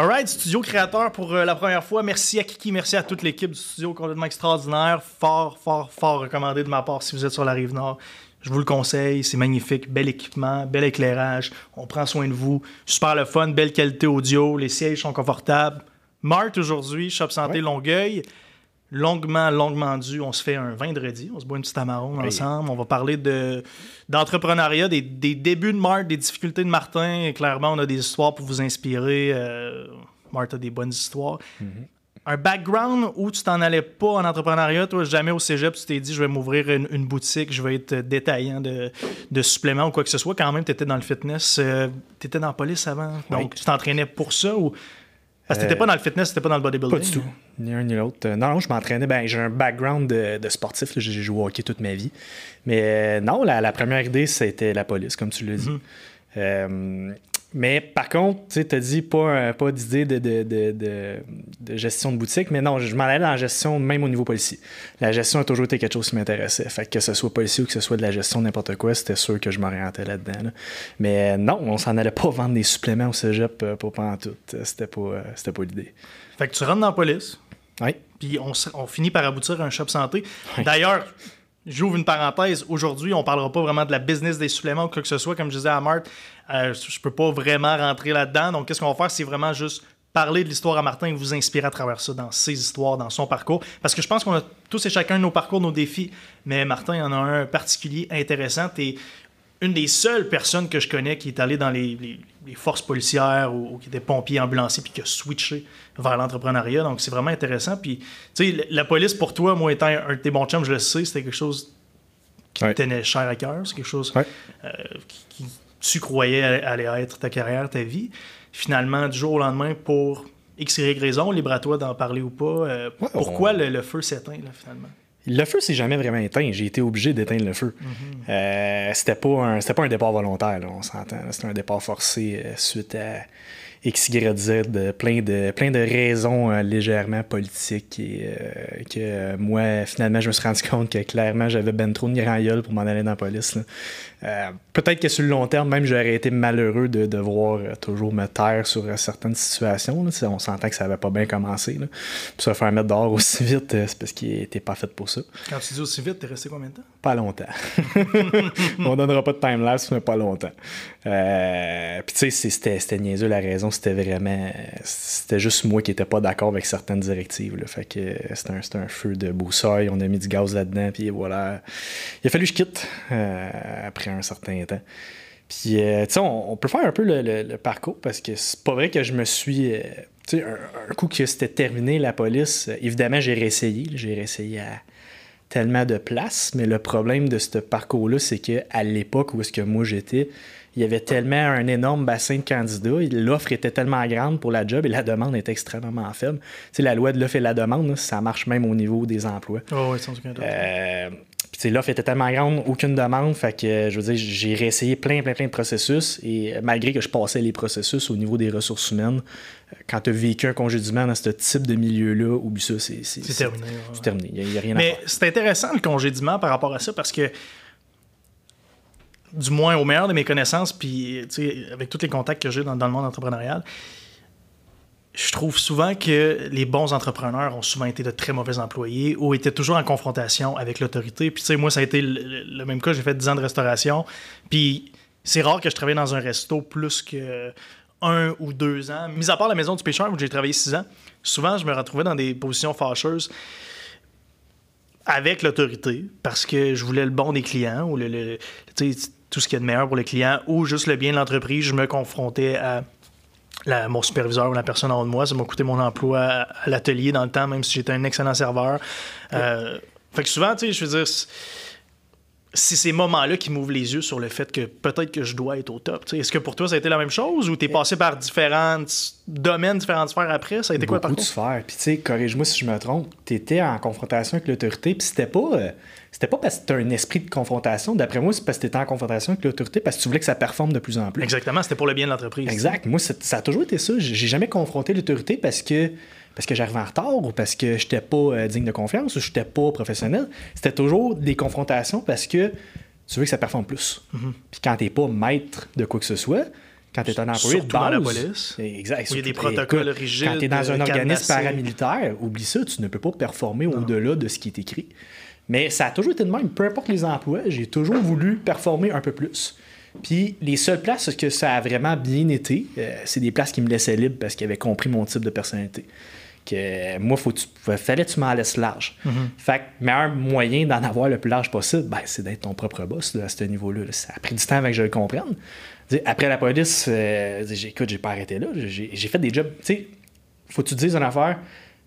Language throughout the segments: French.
Alright, studio créateur pour euh, la première fois. Merci à Kiki, merci à toute l'équipe du studio complètement extraordinaire. Fort, fort, fort recommandé de ma part si vous êtes sur la rive nord. Je vous le conseille, c'est magnifique, bel équipement, bel éclairage, on prend soin de vous, super le fun, belle qualité audio, les sièges sont confortables. Mart aujourd'hui, Shop Santé Longueuil, longuement, longuement dû, on se fait un vendredi, on se boit une petite amarone ensemble, on va parler de d'entrepreneuriat, des, débuts de Mart, des difficultés de Martin, et clairement on a des histoires pour vous inspirer. Euh, Mart a des bonnes histoires. Mm-hmm un background où tu t'en allais pas en entrepreneuriat, toi, jamais au cégep, tu t'es dit, je vais m'ouvrir une, boutique, je vais être détaillant de, de, suppléments ou quoi que ce soit. Quand même, tu étais dans le fitness, euh, tu étais dans la police avant. Donc, tu t'entraînais pour ça ou. Parce que t'étais pas dans le fitness, t'étais pas dans le bodybuilding. Pas du tout. Ni un ni l'autre. Euh, non, je m'entraînais. Ben, j'ai un background de, sportif. J'ai joué au hockey toute ma vie. Mais euh, non, la, première idée, c'était la police, comme tu l'as dit. Mm-hmm. Mais par contre, tu as dit pas, pas d'idée de, de, gestion de boutique, mais non, je m'en allais dans la gestion même au niveau policier. La gestion a toujours été quelque chose qui m'intéressait. Fait que, ce soit policier ou que ce soit de la gestion n'importe quoi, c'était sûr que je m'orientais là-dedans. Mais euh, non, on s'en allait pas vendre des suppléments au cégep euh, pour pas en tout. C'était pas, euh, c'était pas l'idée. Fait que tu rentres dans la police. Oui. Puis on, on finit par aboutir à un shop santé. D'ailleurs, J'ouvre une parenthèse. Aujourd'hui, on ne parlera pas vraiment de la business des suppléments ou quoi que ce soit. Comme je disais à Marthe, euh, je peux pas vraiment rentrer là-dedans. Donc, qu'est-ce qu'on va faire? C'est vraiment juste parler de l'histoire à Martin et vous inspirer à travers ça dans ses histoires, dans son parcours. Parce que je pense qu'on a tous et chacun nos parcours, nos défis. Mais Martin, il y en a un particulier intéressant. Tu une des seules personnes que je connais qui est allée dans les, forces policières ou, qui était pompier, ambulancier, puis qui a switché vers l'entrepreneuriat. Donc, c'est vraiment intéressant. Puis, tu sais, la police, pour toi, moi, étant un de tes bons chums, je le sais, c'était quelque chose qui te tenait cher à cœur. C'est quelque chose euh, qui, tu croyais allait être ta carrière, ta vie. Finalement, du jour au lendemain, pour X, Y raison, libre à toi d'en parler ou pas, euh, pourquoi le, le, feu s'éteint, finalement? Le feu s'est jamais vraiment éteint. J'ai été obligé d'éteindre le feu. Mm-hmm. Euh, c'était pas un pas un départ volontaire, on s'entend. C'était un départ forcé euh, suite à X, Y, Z, plein de, plein de raisons euh, légèrement politiques et que moi, finalement, je me suis rendu compte que clairement, j'avais ben trop de grand pour m'en aller dans la police. Euh, peut-être que sur le long terme, même j'aurais été malheureux de devoir euh, toujours me taire sur euh, certaines situations. On s'entend que ça n'avait pas bien commencé. Là. Puis se faire mettre dehors aussi vite, c'est parce qu'il n'était pas fait pour ça. Quand tu dis aussi vite, t'es resté combien de temps? Pas longtemps. On donnera pas de time-lapse, mais pas longtemps. puis tu sais, c'était niaiseux la raison. C'était vraiment... C'était juste moi qui n'étais pas d'accord avec certaines directives. Là. Fait que c'était un, un, feu de boussole. On a mis du gaz là-dedans, puis voilà. Il a fallu que je quitte après un certain temps. Puis, euh, tu sais, on, peut faire un peu le, parcours parce que c'est pas vrai que je me suis. Euh, tu sais, un, coup que c'était terminé, la police, euh, évidemment, j'ai réessayé. J'ai réessayé à tellement de places, mais le problème de ce parcours-là, c'est qu'à l'époque où est-ce que moi j'étais, il y avait tellement un énorme bassin de candidats, l'offre était tellement grande pour la job et la demande était extrêmement faible. Tu sais, la loi de l'offre et la demande, ça marche même au niveau des emplois. Oh, oui, sans l'offre était tellement grande, aucune demande. Fait que, je veux dire, j'ai réessayé plein, plein, plein de processus. Et malgré que je passais les processus au niveau des ressources humaines, quand tu as vécu un congédiement dans ce type de milieu-là, oublie ça, c'est terminé. C'est terminé. Il n'y a, rien Mais à faire. c'est intéressant le congédiement par rapport à ça parce que, du moins au meilleur de mes connaissances, puis avec tous les contacts que j'ai dans, le monde entrepreneurial, je trouve souvent que les bons entrepreneurs ont souvent été de très mauvais employés ou étaient toujours en confrontation avec l'autorité. Puis, tu sais, moi, ça a été le, même cas. J'ai fait 10 ans de restauration. Puis, c'est rare que je travaille dans un resto plus que un ou deux ans. Mis à part la maison du pêcheur où j'ai travaillé six ans, souvent, je me retrouvais dans des positions fâcheuses avec l'autorité parce que je voulais le bon des clients ou le, tout ce qu'il y a de meilleur pour le client ou juste le bien de l'entreprise. Je me confrontais à mon superviseur ou la personne en haut de moi. Ça m'a coûté mon emploi à, l'atelier dans le temps, même si j'étais un excellent serveur. Euh, fait que souvent, tu sais, je veux dire, c'est ces moments-là qui m'ouvrent les yeux sur le fait que peut-être que je dois être au top. Est-ce que pour toi, ça a été la même chose ou tu es passé par différents domaines, différentes sphères après? Ça a été quoi par contre? de sphères. Puis tu sais, corrige-moi si je me trompe, tu étais en confrontation avec l'autorité, puis c'était pas... Euh, c'était pas parce que tu as un esprit de confrontation. D'après moi, c'est parce que tu étais en confrontation avec l'autorité, parce que tu voulais que ça performe de plus en plus. Exactement, c'était pour le bien de l'entreprise. Exact. Moi, ça a toujours été ça. J'ai jamais confronté l'autorité parce que parce que j'arrivais en retard ou parce que je n'étais pas euh, digne de confiance ou je n'étais pas professionnel. C'était toujours des confrontations parce que tu veux que ça performe plus. Mm-hmm. Puis quand tu n'es pas maître de quoi que ce soit, quand tu es un employé Surtout de base, dans la police. Exact. Où il y a des Écoute, protocoles rigides, Quand tu es dans un euh, organisme cadenassés. paramilitaire, oublie ça, tu ne peux pas performer au-delà de ce qui est écrit. Mais ça a toujours été de même. Peu importe les emplois, j'ai toujours voulu performer un peu plus. Puis les seules places où que ça a vraiment bien été, euh, c'est des places qui me laissaient libre parce qu'ils avaient compris mon type de personnalité. Que moi, faut tu, fallait que tu m'en laisses large. Fait que le meilleur moyen d'en avoir le plus large possible, ben, c'est d'être ton propre boss là, à ce niveau-là. là. Ça a pris du temps avant que je le comprenne. Après la police, euh, écoute, j'ai pas arrêté là. J'ai fait des jobs. Tu sais, faut que tu te dises une affaire.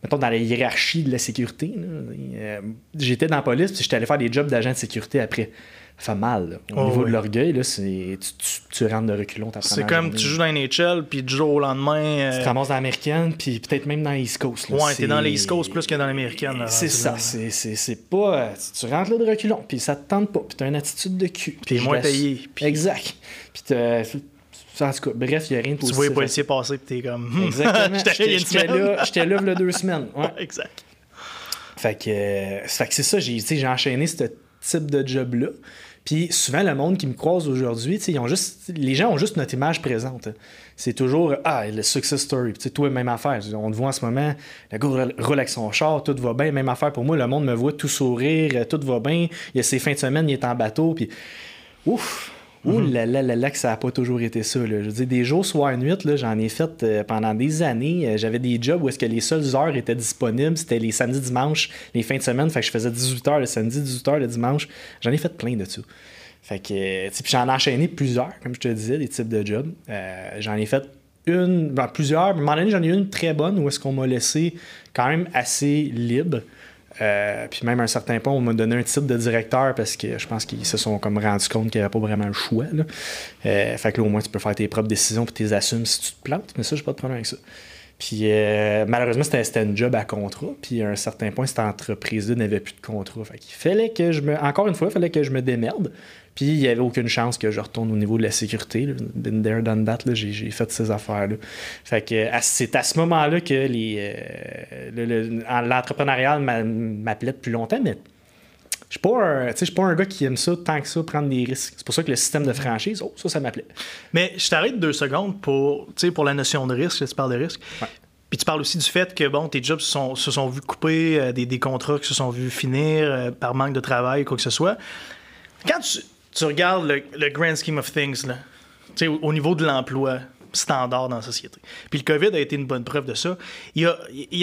Mettons, dans la hiérarchie de la sécurité, euh, j'étais dans la police, puis j'étais allé faire des jobs d'agent de sécurité après. Ça fait mal. là. Au Oh, niveau oui. de l'orgueil, là, c'est- tu, tu, tu rentres de reculons. C'est comme tu joues dans NHL, puis du jour au lendemain. euh, Tu te ramasses dans l'américaine, puis peut-être même dans l'East Coast. là. ouais, t'es dans C'est- les East Coast plus que dans l'américaine. C'est ça, c'est- pas. euh, Tu rentres là de reculons, puis ça te tente pas, puis t'as une attitude de cul. Je moins payé, puis- Exact. Puis En tout cas, bref, il n'y a rien de Tu positif. vois les policiers passer, puis t'es comme. hmm, Exactement. J'étais là, là a deux semaines. Ouais. exact. Fait que, euh, fait que c'est ça, j'ai tu enchaîné ce type de job-là. Puis souvent, le monde qui me croise aujourd'hui, tu sais, ils ont juste, les gens ont juste notre image présente. C'est toujours Ah, le success story. Puis, tu sais, toi, même affaire. On te voit en ce moment, le gars avec son char, tout va bien. Même affaire pour moi, le monde me voit tout sourire, euh, tout va bien. Il y a ses fins de semaine, il est en bateau. Puis, ouf! Ouh là là là là que ça n'a pas toujours été ça. Là. Je veux dire, des jours, soir, nuit, j'en ai fait euh, pendant des années. Euh, J'avais des jobs où est-ce que les seules heures étaient disponibles, c'était les samedis, dimanches, les fins de semaine. Fait que je faisais 18 heures le samedi, 18 heures le dimanche. J'en ai fait plein de ça. Fait que, euh, puis j'en ai enchaîné plusieurs, comme je te disais, des types de jobs. Euh, j'en ai fait une, ben, plusieurs. À un moment donné, j'en ai eu une très bonne où est-ce qu'on m'a laissé quand même assez libre. Euh, puis même à un certain point, on m'a donné un titre de directeur parce que je pense qu'ils se sont comme rendus compte qu'il n'y avait pas vraiment le choix. Euh, fait que là, au moins, tu peux faire tes propres décisions puis tu les assumes si tu te plantes. Mais ça, j'ai pas de problème avec ça. Puis euh, malheureusement, c'était, une job à contrat. Puis à un certain point, cette entreprise-là n'avait plus de contrat. Fait qu'il fallait que je me. Encore une fois, il fallait que je me démerde. Puis il n'y avait aucune chance que je retourne au niveau de la sécurité. Been there, done that. J'ai, fait ces affaires-là. Fait que c'est à ce moment-là que euh, le- le- l'entrepreneuriat m'appelait depuis longtemps, mais je je suis pas un gars qui aime ça tant que ça, prendre des risques. C'est pour ça que le système de franchise, oh, ça, ça m'appelait. Mais je t'arrête deux secondes pour, tu sais, pour la notion de risque, tu parles de risque. Ouais. Puis tu parles aussi du fait que bon, tes jobs se sont, se sont vus couper, euh, des, des contrats qui se sont vus finir euh, par manque de travail, quoi que ce soit. Quand tu, tu regardes le, grand scheme of things, là, au, au niveau de l'emploi standard dans la société, puis le COVID a été une bonne preuve de ça, y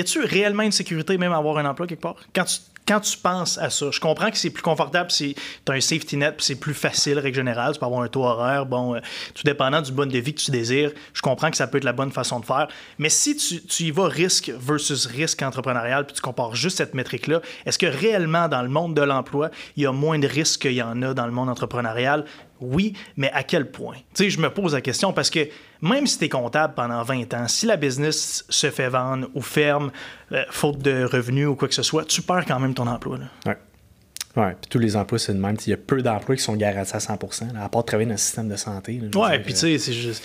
a-tu réellement une sécurité même à avoir un emploi quelque part? Quand tu, quand tu penses à ça, je comprends que c'est plus confortable, c'est as un safety net, c'est plus facile, règle générale, tu peux avoir un taux horaire, bon, euh, tout dépendant du bon de vie que tu désires, je comprends que ça peut être la bonne façon de faire, mais si tu, tu y vas risque versus risque entrepreneurial, puis tu compares juste cette métrique-là, est-ce que réellement dans le monde de l'emploi, il y a moins de risques qu'il y en a dans le monde entrepreneurial? Oui, mais à quel point? Tu sais, je me pose la question parce que même si tu es comptable pendant 20 ans, si la business se fait vendre ou ferme, euh, faute de revenus ou quoi que ce soit, tu perds quand même ton emploi. là. Ouais. Ouais, puis tous les emplois, c'est le même. Il y a peu d'emplois qui sont garantis à 100%, là, à part travailler dans le système de santé. là, Ouais, puis tu euh, sais, c'est juste.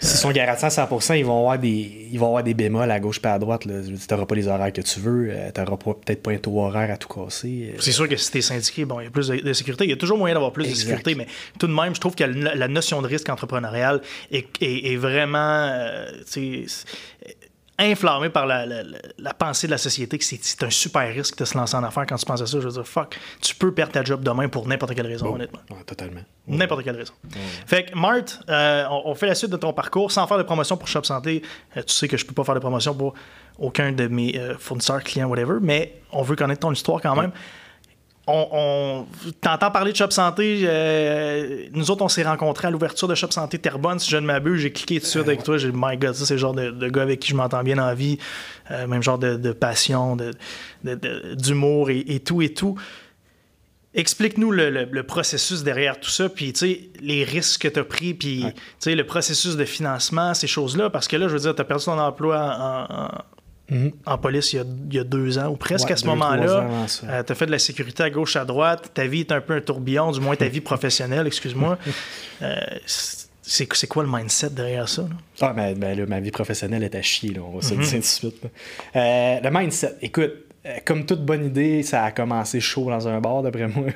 S'ils sont garantis à 100%, ils vont avoir des, ils vont avoir des bémols à gauche et à droite. Tu n'auras pas les horaires que tu veux. tu n'auras peut-être pas un taux horaire à tout casser. euh. C'est sûr que si t'es syndiqué, bon, il y a plus de, de sécurité. Il y a toujours moyen d'avoir plus Exact. de sécurité, mais tout de même, je trouve que la, la notion de risque entrepreneurial est, est- est vraiment euh, inflammée par la, la- la- la pensée de la société que c'est un super risque de se lancer en affaires quand tu penses à ça. Je veux dire, fuck, tu peux perdre ta job demain pour n'importe quelle raison, honnêtement. Ouais, totalement. N'importe quelle raison. Fait que, Marthe, euh, on, on fait la suite de ton parcours sans faire de promotion pour Shop Santé. Euh, tu sais que je peux pas faire de promotion pour aucun de mes euh, fournisseurs, clients, whatever, mais on veut connaître ton histoire quand même. On, on t'entends parler de Shop Santé. euh, nous autres, on s'est rencontrés à l'ouverture de Shop Santé Terrebonne. Si je ne m'abuse, j'ai cliqué tout de suite avec toi. J'ai dit, my God, ça, c'est le genre de, de gars avec qui je m'entends bien la vie. Euh, même genre de, de passion, de- de- d'humour et, et tout et tout. Explique-nous le, le- le processus derrière tout ça, puis tu sais, les risques que tu as pris, puis Ouais. tu sais, le processus de financement, ces choses-là, parce que là, je veux dire, tu as perdu ton emploi en, en- Mhm. en police il y, a, il y a deux ans, ou presque Ouais, à ce deux, moment-là. ça. tu as fait de la sécurité à gauche, à droite, ta vie est un peu un tourbillon, du moins ta vie professionnelle, excuse-moi. Euh, c'est, c'est quoi le mindset derrière ça? là? Ah, ben, ben là, ma vie professionnelle est à chier, là, on va se le dire tout de suite. Euh, le mindset, écoute, euh, comme toute bonne idée, ça a commencé chaud dans un bar, d'après moi.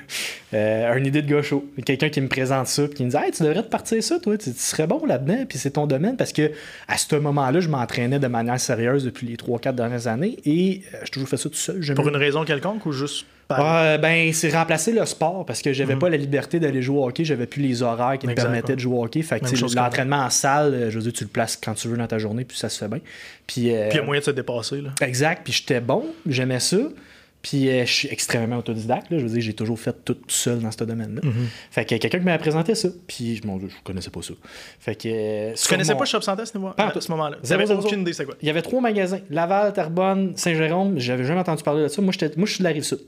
Euh, une idée de gars chaud. Quelqu'un qui me présente ça, puis qui me dit Hey, tu devrais te partir ça, toi, tu, serais bon là-dedans, puis c'est ton domaine, parce que à ce moment-là, je m'entraînais de manière sérieuse depuis les 3-4 dernières années, et euh, j'ai toujours fait ça tout seul. Pour une raison quelconque ou juste ah, ben, c'est remplacer le sport parce que j'avais mhm. pas la liberté d'aller jouer au hockey, j'avais plus les horaires qui me permettaient de jouer au hockey. Fait que l'entraînement en salle, euh, je veux dire, tu le places quand tu veux dans ta journée, puis ça se fait bien. Puis euh, il y a moyen de se dépasser. Là. Exact, puis j'étais bon, j'aimais ça. Puis euh, je suis extrêmement autodidacte. Là. Je veux dire, j'ai toujours fait tout seul dans ce domaine-là. Mhm. Fait que quelqu'un qui m'a présenté ça. Puis mon Dieu, je connaissais pas ça. Fait que. tu connaissais pas Shop Santé à ce, à ce moment-là? J'avais aucune idée, c'est quoi? Il y avait trois magasins Laval, Terrebonne, Saint-Jérôme. J'avais jamais entendu parler de ça. Moi, moi je suis de la rive sud.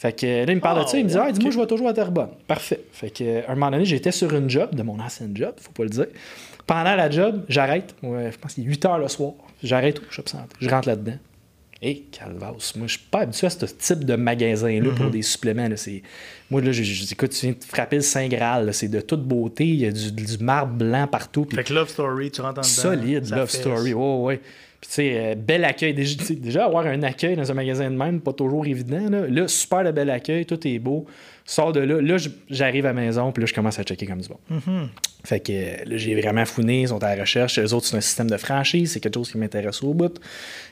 Fait que là, il me parle de ça, il me dit Ah, dis-moi, je vais toujours à Terrebonne. Parfait. Fait que, un moment donné, j'étais sur une job, de mon ancien job, faut pas le dire. Pendant la job, j'arrête. je pense qu'il est 8 heures le soir. J'arrête au shop centre. Je rentre là-dedans. Et hey, calvasse, moi je suis pas habitué à ce type de magasin-là pour mhm. des suppléments. Là. Moi, là, je, dis, écoute, tu viens de frapper le Saint Graal, c'est de toute beauté, il y a du, marbre blanc partout. Fait que Love Story, tu rentres en dedans. Solide, Love Story, oh, ouais. Puis, tu sais, euh, bel accueil. Déjà, déjà, avoir un accueil dans un magasin de même, pas toujours évident. Là, là super de bel accueil, tout est beau. Sors de là. Là, j'arrive à la maison, puis là, je commence à checker comme du bon. Mm-hmm. Fait que là, j'ai vraiment founé, ils sont à la recherche. Les autres, c'est un système de franchise, c'est quelque chose qui m'intéresse au bout.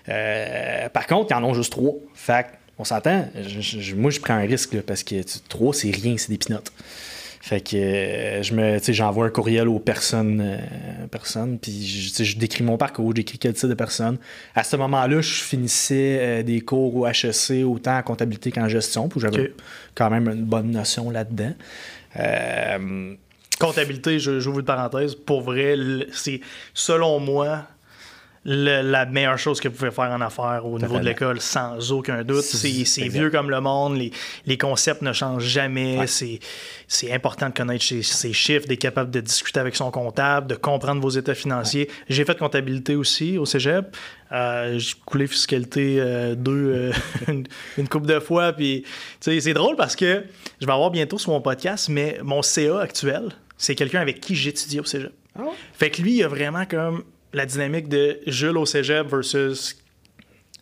Euh, par contre, ils en ont juste trois. Fait on s'entend. moi, je prends un risque, parce que trois, c'est rien, c'est des pinottes. Fait que euh, je me, j'envoie un courriel aux personnes, euh, personnes puis je, je décris mon parcours, j'écris quel type de personne. À ce moment-là, je finissais euh, des cours au HEC, autant en comptabilité qu'en gestion, puis j'avais quand même une bonne notion là-dedans. Comptabilité, j'ouvre une parenthèse, pour vrai, c'est selon moi la meilleure chose que vous pouvez faire en affaires au niveau de l'école, sans aucun doute. C'est vieux comme le monde, les, concepts ne changent jamais. C'est important de connaître ses, chiffres, d'être capable de discuter avec son comptable, de comprendre vos états financiers. J'ai fait comptabilité aussi au cégep. Euh, j'ai coulé fiscalité 2 euh, euh, une, couple de fois. Puis, c'est drôle parce que je vais avoir bientôt sur mon podcast, mais mon CA actuel, c'est quelqu'un avec qui j'étudie au cégep. Ah fait que lui, il a vraiment comme la dynamique de Jules au cégep versus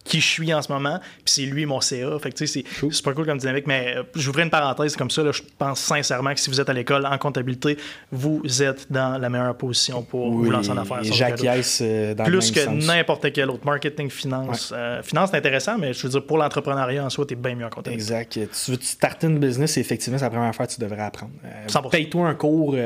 qui je suis en ce moment, puis c'est lui mon CA. Fait que tu sais, c'est super cool comme dynamique, mais je euh, j'ouvrais une parenthèse comme ça. je pense sincèrement que si vous êtes à l'école en comptabilité, vous êtes dans la meilleure position pour vous lancer en affaires. Euh, dans Plus que n'importe quel autre. Marketing, finance. Euh, finance, c'est intéressant, mais je veux dire, pour l'entrepreneuriat en soi, tu es bien mieux en comptabilité. Exact. Tu veux starter une business, effectivement, c'est la première fois que tu devrais apprendre. Paye-toi un cours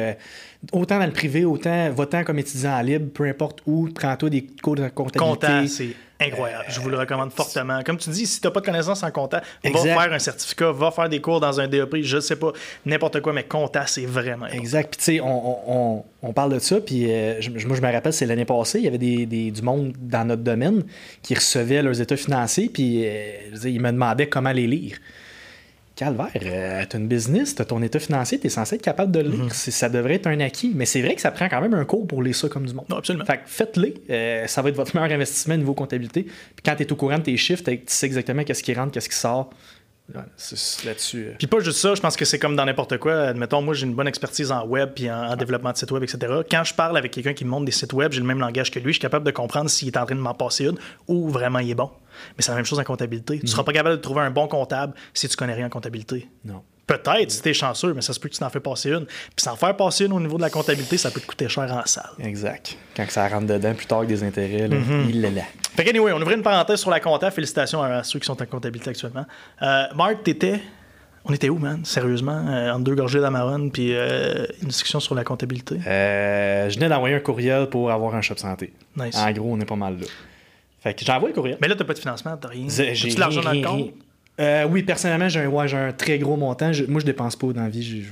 autant dans le privé, autant votant comme étudiant libre, peu importe où, prends-toi des cours de comptabilité. c'est incroyable. je vous le recommande fortement. Comme tu dis, si tu n'as pas de connaissances en compta, va faire un certificat, va faire des cours dans un DEP, je ne sais pas, n'importe quoi, mais compta, c'est vraiment Exact. Puis tu sais, on, parle de ça, puis euh, moi, je me rappelle, c'est l'année passée, il y avait des, du monde dans notre domaine qui recevaient leurs états financiers, puis euh, ils me demandaient comment les lire calvaire, euh, tu as une business, tu as ton état financier, tu es censé être capable de le lire. Mhm. Ça devrait être un acquis. Mais c'est vrai que ça prend quand même un cours pour lire ça comme du monde. absolument. Fait faites-le. Euh, ça va être votre meilleur investissement au niveau comptabilité. Puis quand tu es au courant de tes chiffres, tu sais exactement qu'est-ce qui rentre, qu'est-ce qui sort. Là-dessus. Euh. Puis pas juste ça, je pense que c'est comme dans n'importe quoi. Admettons, moi j'ai une bonne expertise en web puis en, développement de sites web, etc. Quand je parle avec quelqu'un qui me montre des sites web, j'ai le même langage que lui, je suis capable de comprendre s'il est en train de m'en passer une ou vraiment il est bon. Mais c'est la même chose en comptabilité. Tu ne seras pas capable de trouver un bon comptable si tu connais rien en comptabilité. Non. Peut-être si tu es chanceux, mais ça se peut que tu t'en fais passer une. Puis s'en faire passer une au niveau de la comptabilité, ça peut te coûter cher en salle. Exact. Quand ça rentre dedans plus tard avec des intérêts, mhm. il est là. Fait que anyway, on ouvrait une parenthèse sur la compta. Félicitations à ceux qui sont en comptabilité actuellement. Euh, Marc, t'étais. On était où, man? Sérieusement? Euh, en deux gorgées d'Amaron, puis euh, une discussion sur la comptabilité? je venais d'envoyer un courriel pour avoir un shop santé. Nice. En gros, on est pas mal là. Fait que j'envoie le courriel. Mais là, t'as pas de financement, t'as rien. J'ai de l'argent dans le compte? Euh, oui, personnellement, j'ai un, un, très gros montant. moi, je dépense pas dans la vie.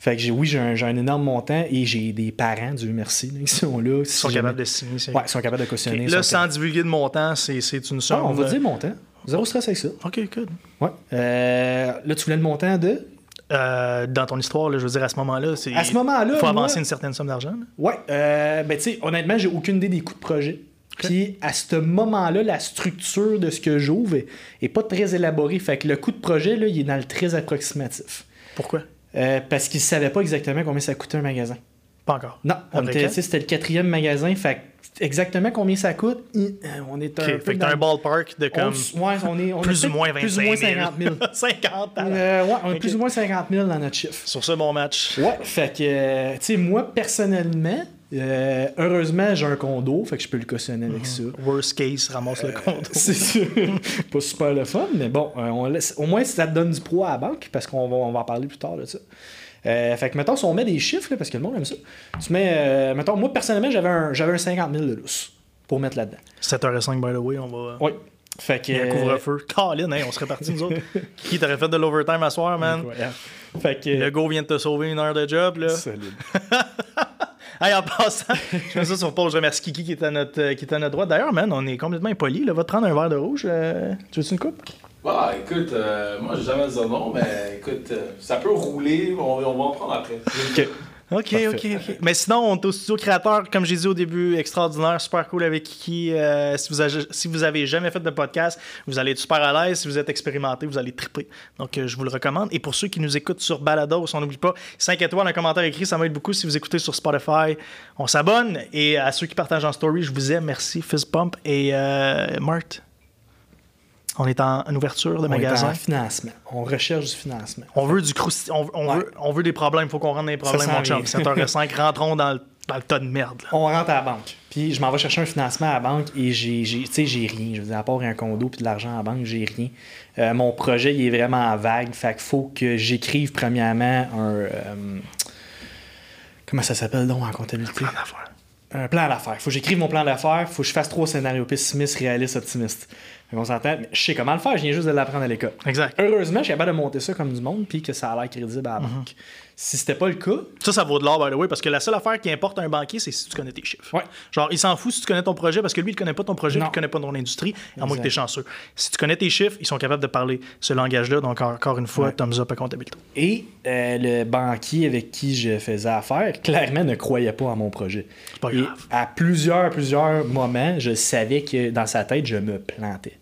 Fait que oui, j'ai un, énorme montant et j'ai des parents, Dieu merci, qui sont là. Ils sont capables de signer. Ouais, ils sont capables de cautionner. Là, sans divulguer de montant, c'est une somme. on va dire montant. Zéro stress avec ça. OK, good. Ouais. Euh, là, tu voulais le montant de? Euh, dans ton histoire, là, je veux dire, à ce moment-là, c'est. À ce moment-là. Il faut avancer une certaine somme d'argent. Ouais. Euh, ben, tu sais, honnêtement, j'ai aucune idée des coûts de projet. Puis à ce moment-là, la structure de ce que j'ouvre est, pas très élaborée. Fait que le coût de projet, là, il est dans le très approximatif. Pourquoi? Euh, parce qu'ils ne savaient pas exactement combien ça coûtait un magasin. Pas encore. Non, c'était le quatrième magasin. Fait exactement combien ça coûte, euh, on est un Ok, peu Fait que dans- t'as un ballpark de on, comme ouais, on est, on plus ou moins peut-être 25 plus ou moins 000. 50 000. 50 Euh, ouais, on est plus ou moins 50 000 dans notre chiffre. Sur ce bon match. Ouais, fait que, euh, tu sais, moi, personnellement, euh, heureusement, j'ai un condo, fait que je peux le cautionner avec ça. Worst case, ramasse le compte. C'est sûr. pas super le fun, mais bon, euh, on laisse- au moins ça te donne du poids à la banque, parce qu'on va, on va en parler plus tard de ça. Euh, fait que, mettons, si on met des chiffres, là, parce que le monde aime ça, tu mets, euh, mettons, moi, personnellement, j'avais un, j'avais un 50 000 de lousse pour mettre là-dedans. 7h05, by the way, on va. Oui. Fait que. Il y a un couvre-feu. Colin, hein, on serait partis nous autres. Qui t'aurait fait de l'overtime à soir, man? Incroyable. Fait que. Le go vient de te sauver une heure de job, là. Solide. Hey, en passant, je mets ça sur pause. Je remercie Kiki qui est à notre, euh, qui est à notre droite. D'ailleurs, man, on est complètement impoli. Là. Va te prendre un verre de rouge. euh, Tu veux-tu une coupe? Bah, écoute, euh, moi, j'ai jamais dit non, mais écoute, euh, ça peut rouler, on, on va en prendre après. Ok. Ok, Parfait. ok, ok. Mais sinon, on est au studio créateur, comme j'ai dit au début, extraordinaire, super cool avec Kiki. Euh, si, vous avez, si vous avez jamais fait de podcast, vous allez être super à l'aise. Si vous êtes expérimenté, vous allez triper. Donc, euh, je vous le recommande. Et pour ceux qui nous écoutent sur Balados, on n'oublie pas, 5 étoiles, un commentaire écrit, ça m'aide beaucoup. Si vous écoutez sur Spotify, on s'abonne. Et à ceux qui partagent en story, je vous aime. Merci, Fizz Pump et euh, Mart. On est en, en ouverture de On est en financement. On recherche du financement. On veut du crousti- on, on Ouais. veut, on veut des problèmes. Il faut qu'on rentre dans les problèmes, mon chum. vient. 7h05, rentrons dans le, dans le tas de merde. là. On rentre à la banque. Puis je m'en vais chercher un financement à la banque et j'ai, j'ai- tu sais, j'ai rien. Je veux dire, à part un condo puis de l'argent à la banque, j'ai rien. Euh, mon projet, il est vraiment vague. Fait qu'il faut que j'écrive premièrement un. euh, comment ça s'appelle donc en comptabilité? Plein d'affaires. Un plan d'affaires. Faut que j'écrive mon plan d'affaires. Faut que je fasse trois scénarios pessimiste, réaliste, optimiste. Qu'on s'entend. Je sais comment le faire. Je viens juste de l'apprendre à l'école. Exact. Heureusement, je suis capable de monter ça comme du monde puis que ça a l'air crédible à la banque. Si c'était pas le cas, Ça, ça vaut de l'or, by the way, parce que la seule affaire qui importe à un banquier, c'est si tu connais tes chiffres. Ouais. Genre, il s'en fout si tu connais ton projet, parce que lui, il connaît pas ton projet, il connaît pas ton industrie, à moins que tu es chanceux. Si tu connais tes chiffres, ils sont capables de parler ce langage-là. Donc, encore une fois, Ouais. thumbs up à comptabilité. Et euh, le banquier avec qui je faisais affaire, clairement, ne croyait pas à mon projet. pas Et grave. à plusieurs, plusieurs moments, je savais que dans sa tête, je me plantais.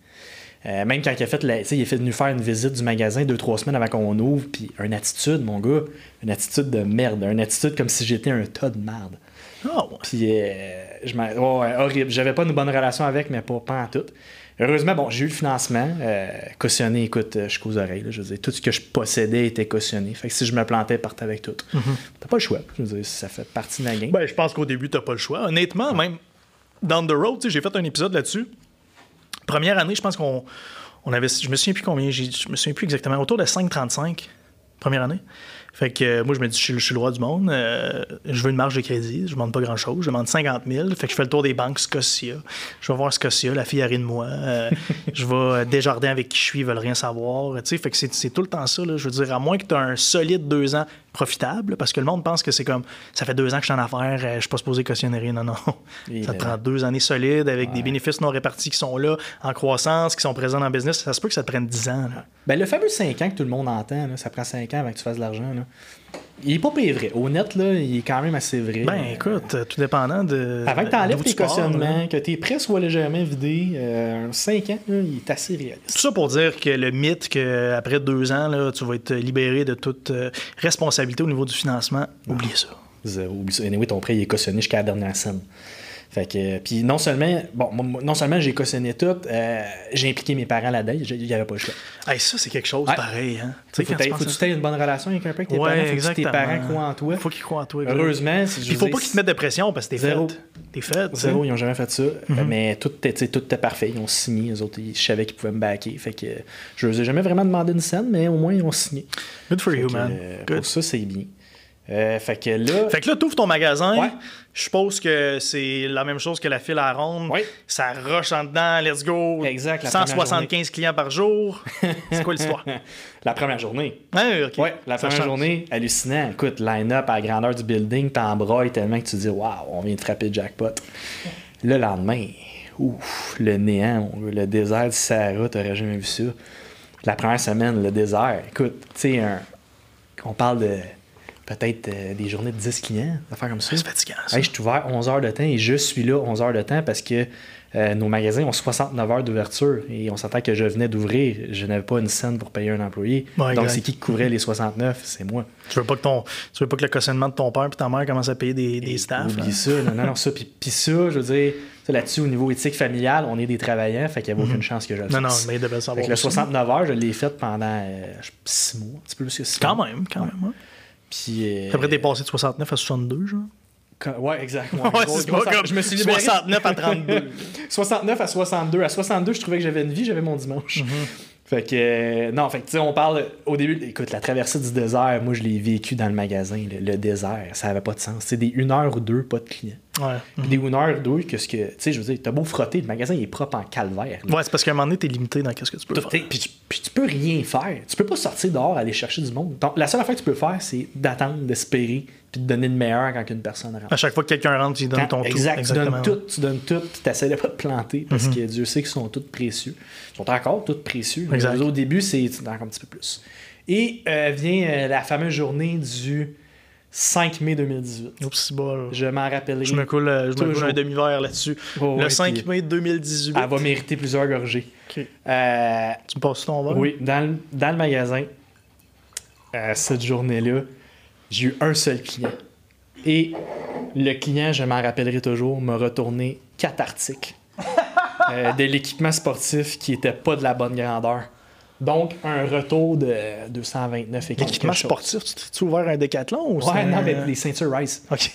Euh, même quand il a fait, la- il est fait venu faire une visite du magasin deux, trois semaines avant qu'on ouvre, puis une attitude, mon gars, une attitude de merde, une attitude comme si j'étais un tas de merde. Ah, ouais. Puis, euh, je ouais, horrible. J'avais pas une bonne relation avec, mais pas, pas en tout. Heureusement, bon, j'ai eu le financement euh, cautionné, écoute, euh, jusqu'aux oreilles. là. je veux dire, tout ce que je possédais était cautionné. Fait que si je me plantais, partais avec tout. T'as pas le choix. Je veux dire, ça fait partie de la game. Ben, je pense qu'au début, t'as pas le choix. Honnêtement, même down the road, j'ai fait un épisode là-dessus. Première année, je pense qu'on on avait. Je me souviens plus combien, je me souviens plus exactement, autour de 5,35 première année. Fait que euh, moi, je me dis, je suis, je suis le roi du monde. euh, je veux une marge de crédit. Je demande pas grand-chose. Je demande 50 000. Fait que je fais le tour des banques Scotia. Je vais voir Scotia. La fille arrive de moi. euh, je vais Desjardins avec qui je suis. Ils veulent rien savoir. Fait que c'est tout le temps ça. là. Je veux dire, à moins que tu aies un solide deux ans profitable, parce que le monde pense que c'est comme, ça fait deux ans que je suis en affaires, je suis pas supposé cautionner rien. Non, non. Ça te prend deux années solides avec des bénéfices non répartis qui sont là, en croissance, qui sont présents dans le business. Ça se peut que ça te prenne 10 ans. là. Ben, le fameux 5 ans que tout le monde entend, là, ça prend 5 ans avant que tu fasses de l'argent. là. Il est pas payé vrai. Au net, là, il est quand même assez vrai. Ben, écoute, euh, tout dépendant de. Avant que tu enlèves d'où tes là. cautionnements, que tes prêts soient légèrement vidés, euh, 5 ans, là, il est assez réaliste. Tout ça pour dire que le mythe qu'après deux ans, là, tu vas être libéré de toute euh, responsabilité au niveau du financement, oubliez ça. Oublie ça. Anyway, ton prêt il est cautionné jusqu'à la dernière scène. Fait que, euh, puis non seulement, bon, non seulement j'ai cautionné tout, euh, j'ai impliqué mes parents là-dedans, il n'y avait pas le choix. Hey, ça, c'est quelque chose Ouais. pareil. Hein? Faut que tu aies une bonne relation avec un peu avec tes Ouais, parents, faut que tes parents croient en toi. Faut qu'ils croient en toi. Heureusement, si Il faut pas qu'ils te mettent de pression parce que t'es Zéro. fait. T'es fait. Zéro, ils n'ont jamais fait ça. Mm-hmm. Mais tout tout était parfait. Ils ont signé. Les autres, ils, savais qu'ils pouvaient me backer. Fait que je ne ai jamais vraiment demandé une scène, mais au moins, ils ont signé. Good for Fait you, que, man. euh, Good. pour ça, c'est bien. Euh, fait que là, Fait que là, tu ouvres ton magasin. Ouais. Je suppose que c'est la même chose que la file à ronde. Oui. Ça rush en dedans, let's go. Exact, la première 175 clients par jour. c'est quoi l'histoire? la première journée. Ah, ok. Ouais, la Ça première change. journée, hallucinant. Écoute, line-up à la grandeur du building, t'embrailles tellement que tu dis, waouh, on vient de frapper le jackpot. Le lendemain, ouf, le néant, le désert du Sahara, t'aurais jamais vu ça. La première semaine, le désert, écoute, tu sais, on parle de peut-être euh, des journées de 10 clients, affaires comme ça. C'est fatigant, ça. Hey, je suis ouvert 11 heures de temps et je suis là 11 heures de temps parce que euh, nos magasins ont 69 heures d'ouverture et on s'entend que je venais d'ouvrir, je n'avais pas une scène pour payer un employé. Ouais, Donc c'est qui qui couvrait les 69 C'est moi. Tu veux pas que ton, tu veux pas que le cautionnement de ton père et ta mère commence à payer des, des staffs. Oublie hein? ça, non, non, non, ça. Puis, puis ça, je veux dire, là-dessus, au niveau éthique familial, on est des travaillants, fait qu'il n'y avait aucune chance que je le Mhm. Non, non, fasse. mais il devait Fait savoir. que le aussi. 69 heures, je l'ai fait pendant 6 mois, un petit peu plus que 6 Quand mois. même, quand même. Puis, euh, Après, t'es passé de 69 à 62, genre. quand- Ouais, exact. ouais, Ouais, gros- c'est gros- pas comme je me suis libéré. 69 à 32. 69 à 62. À 62, je trouvais que j'avais une vie, j'avais mon dimanche. Mhm. Fait que, euh, non, fait que, tu sais, on parle, au début, écoute, la traversée du désert, moi, je l'ai vécu dans le magasin, le, le désert, ça avait pas de sens. C'est des une heure ou deux, pas de clients. Ouais. Puis des une heure ou deux, que ce que, tu sais, je veux dire, t'as beau frotter, le magasin, il est propre en calvaire. là. Ouais, c'est parce qu'à un moment donné, t'es limité dans ce que tu peux faire. Puis tu, puis tu peux rien faire. Tu peux pas sortir dehors aller chercher du monde. Donc, la seule affaire que tu peux faire, c'est d'attendre, d'espérer, puis de donner le meilleur quand une personne rentre. À chaque fois que quelqu'un rentre, tu donnes Quand- ton tout. exact, tu donnes Exactement. tout, tu donnes tout, tu t'essaies de pas te planter parce Mhm. que Dieu sait qu'ils sont tous précieux. Ils sont encore tous précieux. Mais Au début, c'est encore un petit peu plus. Et euh, vient euh, la fameuse journée du 5 mai 2018. Oups, c'est bol. Je m'en rappellerai. Je me coule, euh, je me coule un demi-verre là-dessus. Oh, le ouais, 5 puis mai 2018. Elle va mériter plusieurs gorgées. Euh, Tu me passes ton verre? Oui, dans le, dans le magasin, cette journée-là, j'ai eu un seul client. Et le client, je m'en rappellerai toujours, m'a retourné quatre articles euh, de l'équipement sportif qui n'était pas de la bonne grandeur. Donc, un retour de 229 et L'équipement sportif, tu t'es ouvert un décathlon ou Ouais, non, mais les ceintures Rice. Ok.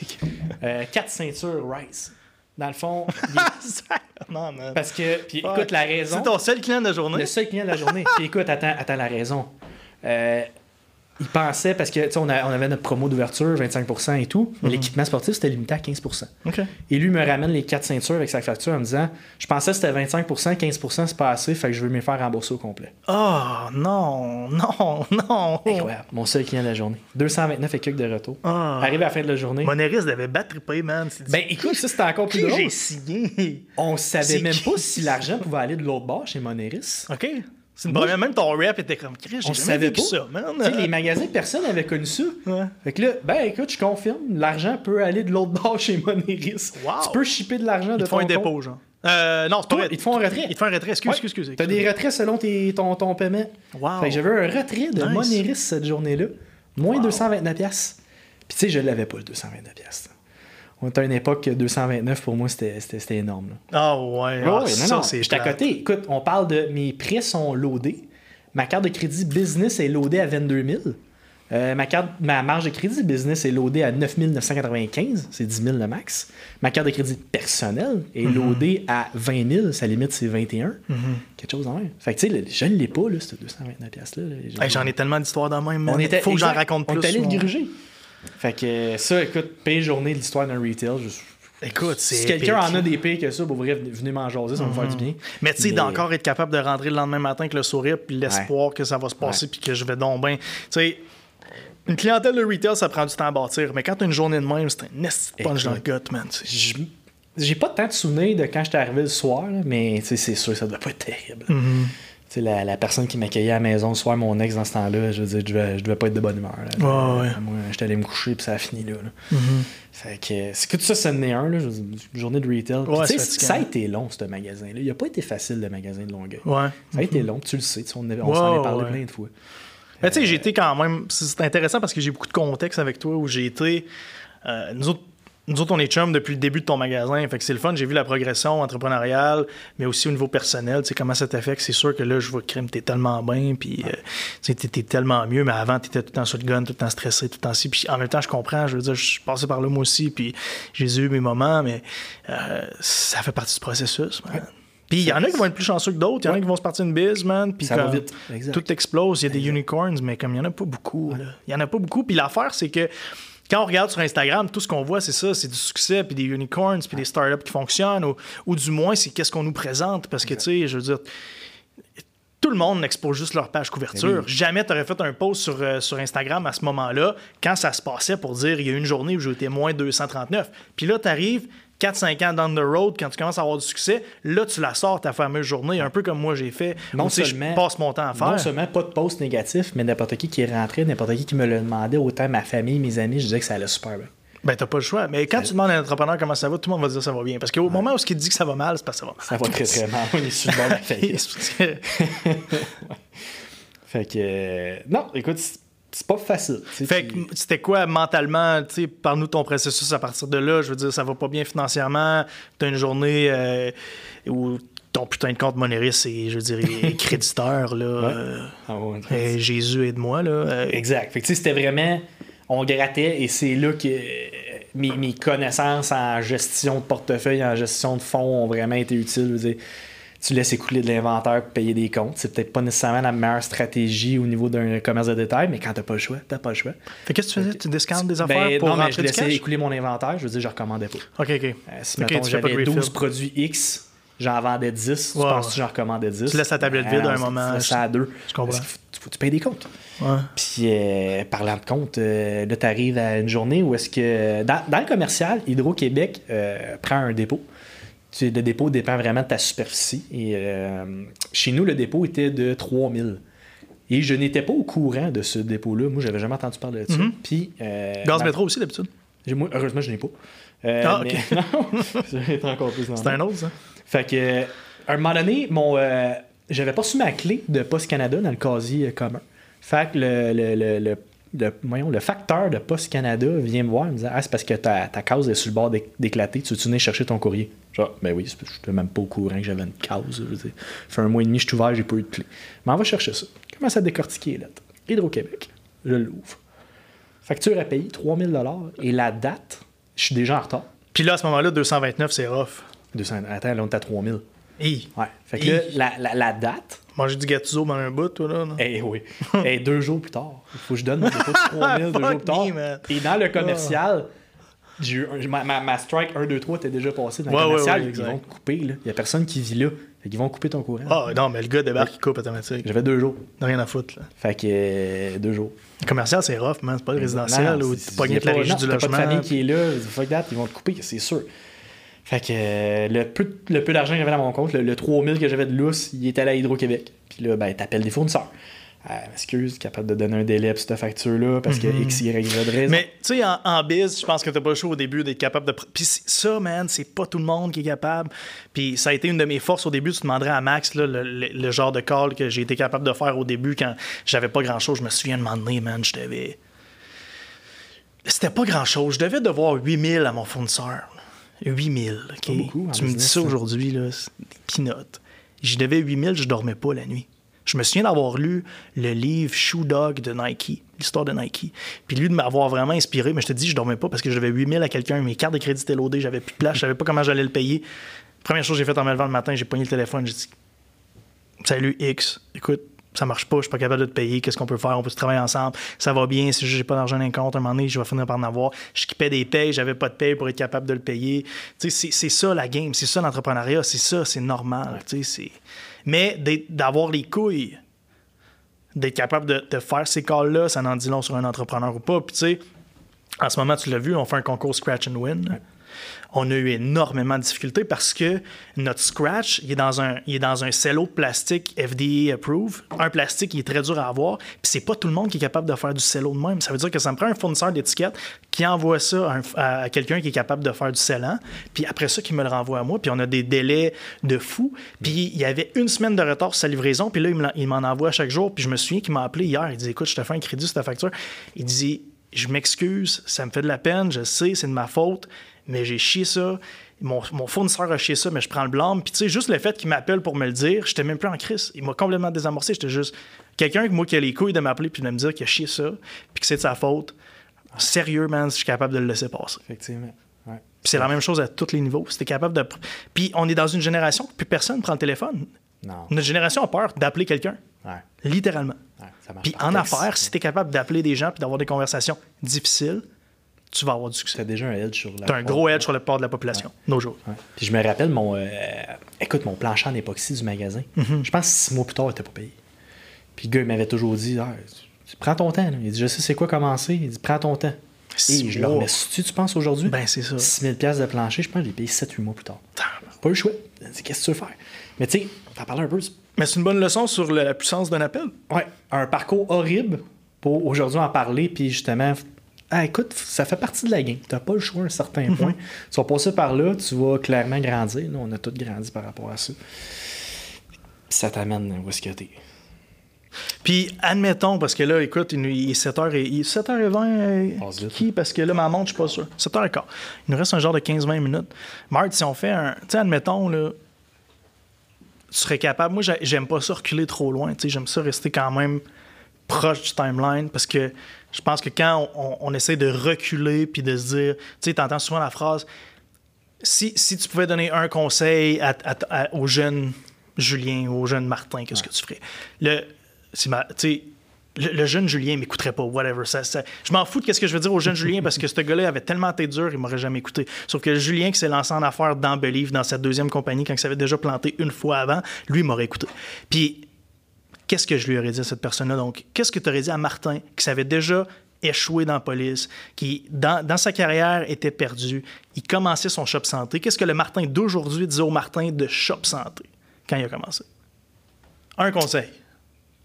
Euh, quatre ceintures Rice. Dans le fond, il non, man. parce que, puis écoute, la raison. C'est ton seul client de la journée? Le seul client de la journée. Puis écoute, attends, attends la raison. Euh, il pensait, parce que tu sais, on, a- on avait notre promo d'ouverture, 25% et tout, mais l'équipement sportif, c'était limité à 15%. Ok. Et lui me ramène les quatre ceintures avec sa facture en me disant Je pensais que c'était 25%, 15% c'est pas assez, fait que je veux me faire rembourser au complet. Oh, non, non, non. Incroyable. Mon seul client de la journée. 229 et quelques de retour. Ah. Arrivé à la fin de la journée. Monéris devait battre triper, man. Ben écoute, ça c'était encore plus drôle. j'ai signé? On savait même qui? pas si l'argent pouvait aller de l'autre bord chez Monéris. OK. C'est une Moi, première, même ton rap était comme Chris, j'ai jamais vécu pas. ça, man. Les magasins, personne n'avait connu ça. Ouais. Fait que là, ben écoute, je confirme, l'argent peut aller de l'autre bord chez Monéris. Wow. Tu peux shipper de l'argent de Ils te font ton un dépôt, genre. Euh, non, c'est pas Toi, vrai. ils te font un retrait. Ils te font un retrait. Excuse, Ouais. excuse, excuse. T'as des retraits selon tes- ton, ton paiement. Wow. Fait que j'avais un retrait de Nice. Monéris cette journée-là. Moins 229 pièces. Puis tu sais, je l'avais pas, le 229 pièces. On était à une époque que 229 pour moi, c'était énorme. Ah ouais. Ouais, ouais, ça, non, non, c'est j'étais à côté. Écoute, on parle de mes prêts sont loadés. Ma carte de crédit business est loadée à 22 000. Euh, ma, carte, ma marge de crédit business est loadée à 9 995, c'est 10 000 le max. Ma carte de crédit personnelle est Mhm. loadée à 20 000, sa limite c'est 21. Quelque chose en même. Fait que tu sais, je ne l'ai pas, là, ce 229 piastres-là. là. Hey, J'en ai tellement d'histoires dans le même. On était, Faut que j'en raconte On plus. est allé le gruger. Fait que ça, écoute, paye journée de l'histoire d'un retail. Écoute, c'est. si quelqu'un en a des payes que ça, pour vrai, venez- m'en jaser, ça va me faire du bien. Mais tu sais, d'encore être capable de rentrer le lendemain matin avec le sourire puis l'espoir que ça va se passer puis que je vais donc bien. Tu sais, une clientèle de retail, ça prend du temps à bâtir. Mais quand t'as une journée de même, c'est un nest punch dans le gut, man. J'ai pas tant de souvenirs de quand j'étais arrivé le soir, là, mais tu sais, c'est sûr que ça doit pas être terrible. Sais, la, la personne qui m'accueillait à la maison le soir, mon ex dans ce temps-là, je veux dire, je devais, je devais pas être de bonne humeur. là. Ouais, ouais. Moi, j'étais allé me coucher puis ça a fini là. là. Mm-hmm. Fait que c'est que tout ça, ça en est un, là, une journée de retail. Puis Ouais, ça a été long, ce magasin-là. Il a pas été facile, le magasin de Longueuil. Ouais. Ça a été long, tu le sais, on, on s'en est parlé plein de fois. Mais tu sais, j'ai été quand même. C'est intéressant parce que j'ai beaucoup de contexte avec toi où j'ai été. euh, nous, autres, nous autres, on est chums depuis le début de ton magasin. Fait que c'est le fun. J'ai vu la progression entrepreneuriale, mais aussi au niveau personnel. Tu sais, comment ça t'a fait que c'est sûr que là, je vois que crime, t'es tellement bien. Puis, euh, tu sais, t'es tellement mieux. Mais avant, t'étais tout le temps sur le gun, tout le temps stressé, tout le temps ci. Puis en même temps, je comprends. Je veux dire, je suis passé par là moi aussi. Puis j'ai eu mes moments, mais euh, ça fait partie du processus, man. Puis il y en a qui vont être plus chanceux que d'autres. Il y en a qui vont se partir une bise, man. Puis tout explose. Il y a des unicorns, mais comme il n'y en a pas beaucoup. Il n'y en a pas beaucoup. Puis l'affaire, c'est que quand on regarde sur Instagram, tout ce qu'on voit, c'est ça, c'est du succès, puis des unicorns, puis des startups qui fonctionnent, ou, ou du moins, c'est qu'est-ce qu'on nous présente. Parce que, tu sais, je veux dire, tout le monde n'expose juste leur page couverture. Jamais tu aurais fait un post sur, euh, sur Instagram à ce moment-là, quand ça se passait pour dire il y a une journée où j'ai été moins 239. Puis là, tu arrives, 4-5 ans down the road, quand tu commences à avoir du succès, là, tu la sors ta fameuse journée, un peu comme moi j'ai fait. Non seulement- je passe mon temps à faire. Non seulement pas de post négatif, mais n'importe qui qui est rentré, n'importe qui qui me le demandait, autant ma famille, mes amis, je disais que ça allait super bien. Ben, t'as pas le choix. Mais quand tu demandes à un entrepreneur comment ça va, tout le monde va dire que ça va bien. Parce qu'au moment où il dit que ça va mal, c'est parce que ça va mal. Ça va très très mal. On est sur le bord de la faillite. C'est parce que- Fait que. euh, non, écoute, c'est- c'est pas facile. Fait puis- que c'était quoi mentalement, tu sais, par-nous ton processus à partir de là, je veux dire, ça va pas bien financièrement, t'as une journée euh, où ton putain de compte Monéris est, je veux dire, est créditeur, là. euh, Ah ouais, euh, Jésus aide-moi, là. euh, Exact. Fait que tu sais, c'était vraiment. On grattait et c'est là que mes, mes connaissances en gestion de portefeuille, en gestion de fonds ont vraiment été utiles. Je veux dire, tu laisses écouler de l'inventaire pour payer des comptes. C'est peut-être pas nécessairement la meilleure stratégie au niveau d'un commerce de détail, mais quand t'as pas le choix, t'as pas le choix. Fait qu'est-ce que tu faisais? Tu discountes des affaires Ben, pour non, mais je laissais cash? écouler mon inventaire. Je veux dire, je recommandais pas. OK, OK. Euh, si, Ok, mettons, tu fais pas de j'avais refill. 12 produits X, j'en vendais 10. Ouais, tu penses que j'en recommandais 10? Tu laisses la tablette vide Ah, à un non, moment. tu à deux. Je comprends. Faut, que tu payes des comptes. Ouais. Puis, euh, parlant de compte, euh, là, tu arrives à une journée où est-ce que. Dans, dans le commercial, Hydro-Québec euh, prend un dépôt. Le dépôt dépend vraiment de ta superficie. Et euh, chez nous, le dépôt était de 3000. Et je n'étais pas au courant de ce dépôt-là. Moi, j'avais jamais entendu parler de ça. Mhm. Puis. euh, Gaz ma- métro aussi, d'habitude? moi, heureusement, je n'ai pas. Euh, Ah, mais- ok. non, encore plus C'est un autre, ça. fait que, euh, à un moment donné, mon, euh, j'avais pas reçu ma clé de Poste Canada dans le casier euh, commun. Fait que le, le, le, le, le- voyons, le facteur de Poste Canada vient me voir et me dit Ah, c'est parce que ta, ta case est sur le bord d'éc- d'éclater. Tu veux-tu venir chercher ton courrier? Genre, ben oui, je n'étais même pas au courant que j'avais une case. Je dire. Fait un mois et demi, je suis ouvert, j'ai pas eu de clé. Mais on va chercher ça. Commence à décortiquer les lettres. Hydro-Québec. Je l'ouvre. Facture à payer 3000 et la date, je suis déjà en retard. Puis là, à ce moment-là, 229, c'est rough. 200, attends, là, on est à 3000. Hi. Ouais. Fait que là, la, la, la date, Manger du gâteau dans un bout, toi, là. non? eh oui, eh, deux jours plus tard. Il faut que je donne mon dépôt de 3000 deux jours plus tard. man. Et dans le commercial, j'ai eu ma, ma, ma strike 1, 2, 3 était déjà passée. Dans Ouais, le ouais, commercial, ouais, ils exact. vont te couper. là. Il n'y a personne qui vit là. Fait qu'ils vont couper ton courant. Ah, non, mais le gars débarque, il coupe automatique. J'avais deux jours. Rien à foutre, là. Fait que euh, deux jours. Le commercial, c'est rough, man. C'est pas le résidentiel Non, non, où tu pognes la pas- régie du logement. pas de famille qui est là. Fuck that, ils vont te couper, c'est sûr. Fait que euh, le peu, le peu d'argent que j'avais dans mon compte, le, le 3000 que j'avais de lousse, il était allé à Hydro-Québec. Puis là, ben, t'appelles des fournisseurs. Euh, excuse, capable de donner un délai pour cette facture-là parce que X, Y, Z raison. Mais tu sais, en, en biz, je pense que t'as pas le choix au début d'être capable de. Puis ça, man, c'est pas tout le monde qui est capable. Puis ça a été une de mes forces au début. Tu demanderais à Max là, le, le- le genre de call que j'ai été capable de faire au début quand j'avais pas grand chose. Je me souviens de moment donné, man, je devais. C'était pas grand chose. Je devais devoir 8000 à mon fournisseur. 8000. ok? Pas beaucoup Tu me dis ça ça. aujourd'hui, là, c'est des peanuts. J'y devais 8000, je dormais pas la nuit. Je me souviens d'avoir lu le livre Shoe Dog de Nike, l'histoire de Nike. Puis lui de m'avoir vraiment inspiré, mais je te dis, je dormais pas parce que je devais 8000 à quelqu'un, mes cartes de crédit étaient loadées, j'avais plus de place, je savais pas comment j'allais le payer. Première chose que j'ai faite en me levant le matin, j'ai pogné le téléphone, j'ai dit Salut X, écoute, ça marche pas, je suis pas capable de te payer, qu'est-ce qu'on peut faire, on peut se travailler ensemble, ça va bien, si j'ai pas d'argent dans le compte, à un moment donné, je vais finir par en avoir. Je skippais des payes, j'avais pas de paye pour être capable de le payer. Tu sais, c'est- ça la game, c'est ça l'entrepreneuriat, c'est ça, c'est normal. Mais d'avoir les couilles, d'être capable de, de faire ces calls-là, ça n'en dit long sur un entrepreneur ou pas. Puis tu sais, en ce moment, tu l'as vu, on fait un concours Scratch and Win. On a eu énormément de difficultés parce que notre Scratch, est dans un, est dans un cello plastique FDA approved. Un plastique qui est très dur à avoir. Puis c'est pas tout le monde qui est capable de faire du cello de même. Ça veut dire que ça me prend un fournisseur d'étiquettes qui envoie ça à, un- à- à quelqu'un qui est capable de faire du scellant. Puis après ça, qui me le renvoie à moi. Puis on a des délais de fou. Puis il y avait une semaine de retard sur sa livraison. Puis là, il m'en envoie chaque jour. Puis je me souviens qu'il m'a appelé hier. Il dit Écoute, je te fais un crédit sur ta facture. Il dit Je m'excuse, ça me fait de la peine, je sais, c'est de ma faute, mais j'ai chié ça. Mon, mon fournisseur a chié ça, mais je prends le blâme. Puis tu sais, juste le fait qu'il m'appelle pour me le dire, j'étais même plus en crise. Il m'a complètement désamorcé. J'étais juste quelqu'un, moi, qui a les couilles de m'appeler puis de me dire qu'il a chié ça, puis que c'est de sa faute. Sérieux, man, je suis capable de le laisser passer. Effectivement. Ouais. Puis c'est la même chose à tous les niveaux. C'était capable de. Puis on est dans une génération que plus personne prend le téléphone. Non. Notre génération a peur d'appeler quelqu'un, Ouais. littéralement. Ouais, ça marche Puis en affaires, si tu es capable d'appeler des gens puis d'avoir des conversations difficiles, tu vas avoir du succès. T'as déjà un edge sur la. Tu as un gros edge sur le port de la population. No joke. Ouais. Puis je me rappelle mon. euh, écoute, mon plancher en époxy du magasin. Mm-hmm. Je pense que six mois plus tard, il n'était pas payé. Puis le gars, il m'avait toujours dit Ah, tu- prends ton temps. là. Il dit Je sais c'est quoi commencer. Il dit Prends ton temps. Et je le remets tu tu penses, aujourd'hui? Ben, c'est ça. 6000 pièces de plancher, je pense que j'ai payé 7-8 mois plus tard. Pas le choix. Qu'est-ce que tu veux faire? Mais tu sais, t'en parlais un peu. Mais c'est une bonne leçon sur la puissance d'un appel. Ouais, un parcours horrible pour aujourd'hui en parler, puis justement, ah, écoute, ça fait partie de la game. T'as pas le choix à un certain point. Tu vas passer par là, tu vas clairement grandir. Nous, on a tous grandi par rapport à ça. Puis ça t'amène où est-ce que t'es. Puis, admettons, parce que là, écoute, il est 7h et, il est 7h20. euh, Passe vite. qui Parce que là, ma montre, je suis pas sûr. 7h15. Il nous reste un genre de 15-20 minutes. Marthe, si on fait un. Tu sais, admettons, là. Tu serais capable. Moi, j'ai- j'aime pas ça reculer trop loin. Tu sais, j'aime ça rester quand même proche du timeline parce que je pense que quand on, on- essaie de reculer puis de se dire. Tu sais, t'entends souvent la phrase si, si tu pouvais donner un conseil au jeune Julien ou au jeune Martin, qu'est-ce que tu ferais? Le, ma- le, le jeune Julien m'écouterait pas, whatever. Ça, je m'en fous de ce que je veux dire au jeune Julien parce que ce gars-là avait tellement été dur, il m'aurait jamais écouté. Sauf que Julien qui s'est lancé en affaires dans Believe, dans sa deuxième compagnie, quand il s'avait déjà planté une fois avant, lui, m'aurait écouté. Puis, qu'est-ce que je lui aurais dit à cette personne-là? Donc, qu'est-ce que tu aurais dit à Martin, qui savait déjà échoué dans la police, qui, dans, sa carrière, était perdu, il commençait son shop santé? Qu'est-ce que le Martin d'aujourd'hui disait au Martin de shop santé quand il a commencé? Un conseil.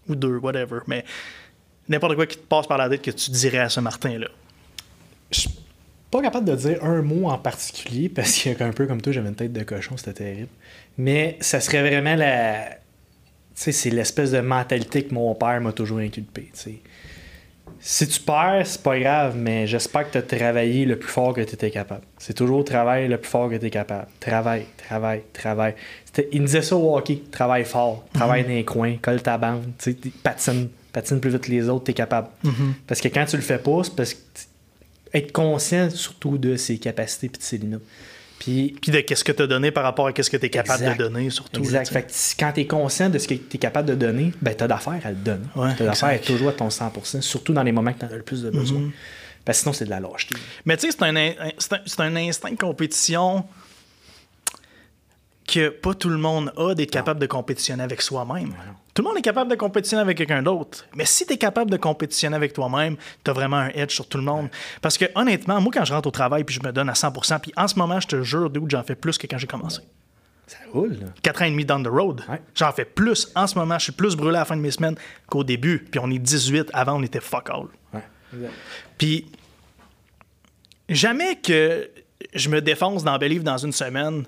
Ou deux, whatever. Mais n'importe quoi qui te passe par la tête que tu dirais à ce Martin-là. Je suis pas capable de dire un mot en particulier parce qu'un peu comme toi, j'avais une tête de cochon, c'était terrible. Mais ça serait vraiment la. C'est l'espèce de mentalité que mon père m'a toujours inculpé. Si tu perds, c'est pas grave, mais j'espère que tu as travaillé le plus fort que tu étais capable. C'est toujours travail le plus fort que tu es capable. Travail, travail, travail. Il me disait ça au hockey. Travaille fort, travaille dans les coins, colle ta bande, patine, patine plus vite que les autres, tu es capable. Parce que quand tu le fais pas, c'est parce que être conscient surtout de ses capacités et de ses limites. Puis Puis de qu'est-ce que tu as donné par rapport à qu'est-ce que tu es capable Exact. de donner, surtout. Exact. Fait que quand tu es conscient de ce que tu es capable de donner, ben, tu as d'affaires à le donner. Ouais, tu as d'affaires toujours à ton 100%, surtout dans les moments que tu en as le plus de besoin. Mm-hmm. Parce que sinon, c'est de la lâcheté. Mais tu sais, c'est un, un, c'est un instinct de compétition que pas tout le monde a d'être capable de compétitionner avec soi-même. Tout le monde est capable de compétitionner avec quelqu'un d'autre. Mais si tu es capable de compétitionner avec toi-même, tu as vraiment un edge sur tout le monde. Parce que honnêtement, moi, quand je rentre au travail puis je me donne à 100%, puis en ce moment, je te jure, d'où j'en fais plus que quand j'ai commencé. Ça roule, là. 4 ans et demi down the road. Ouais. J'en fais plus en ce moment. Je suis plus brûlé à la fin de mes semaines qu'au début. Puis on est 18. Avant, on était fuck all. Ouais. Exact. Puis, jamais que je me défonce dans Believe dans une semaine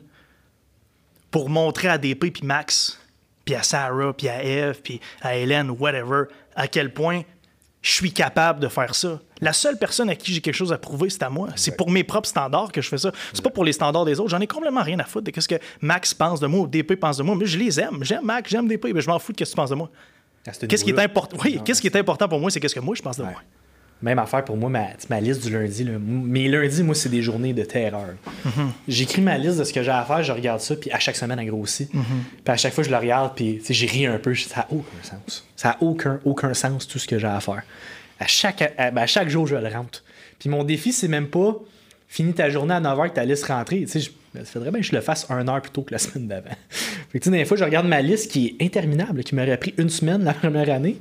pour montrer à DP puis Max, puis à Sarah, puis à Eve, puis à Hélène, whatever, à quel point je suis capable de faire ça. La seule personne à qui j'ai quelque chose à prouver, c'est à moi. C'est pour mes propres standards que je fais ça. C'est pas pour les standards des autres. J'en ai complètement rien à foutre de ce que Max pense de moi ou DP pense de moi. Mais je les aime. J'aime Max, j'aime DP, mais je m'en fous de ce que tu penses de moi. Ce Qu'est-ce qui est important? Oui, qu'est-ce qui est important pour moi, c'est qu'est-ce que moi je pense de moi. Même affaire pour moi, ma, ma liste du lundi. Là. Mes lundis, moi, c'est des journées de terreur. Mm-hmm. J'écris ma liste de ce que j'ai à faire, je regarde ça, puis à chaque semaine, elle grossit. Mm-hmm. Puis à chaque fois, je le regarde, puis j'ai ri un peu. Ça n'a aucun sens. Ça n'a aucun, aucun sens, tout ce que j'ai à faire. À chaque, à, ben, à chaque jour, je le rentre. Puis mon défi, c'est même pas finis ta journée à 9h que ta liste rentrée. Tu sais, je- ben, ça faudrait bien que je le fasse une heure plus tôt que la semaine d'avant. Fait que, tu sais, des fois, je regarde ma liste qui est interminable, qui m'aurait pris une semaine la première année.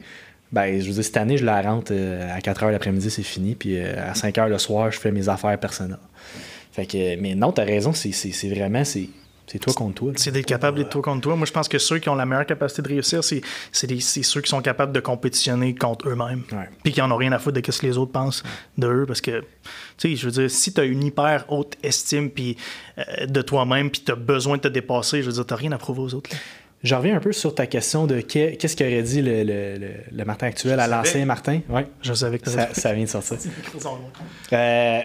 Ben, je veux dire, cette année, je la rentre euh, à 4 h l'après-midi, c'est fini. Puis euh, à 5 h le soir, je fais mes affaires personnelles. Fait que, mais non, t'as raison, c'est, vraiment, c'est, c'est toi contre toi. C'est d'être capable d'être toi contre toi. Moi, je pense que ceux qui ont la meilleure capacité de réussir, c'est, c'est, des- c'est ceux qui sont capables de compétitionner contre eux-mêmes. Ouais. Puis qui en ont rien à foutre de ce que les autres pensent d'eux. Parce que, tu sais, je veux dire, si tu as une hyper haute estime puis, euh, de toi-même, puis tu as besoin de te dépasser, je veux dire, tu rien à prouver aux autres. là. Je reviens un peu sur ta question de que- qu'est-ce qu'aurait dit le, le, le, le Martin actuel à l'ancien Martin? Ouais. Je savais que Ça, ça vient de sortir. Euh,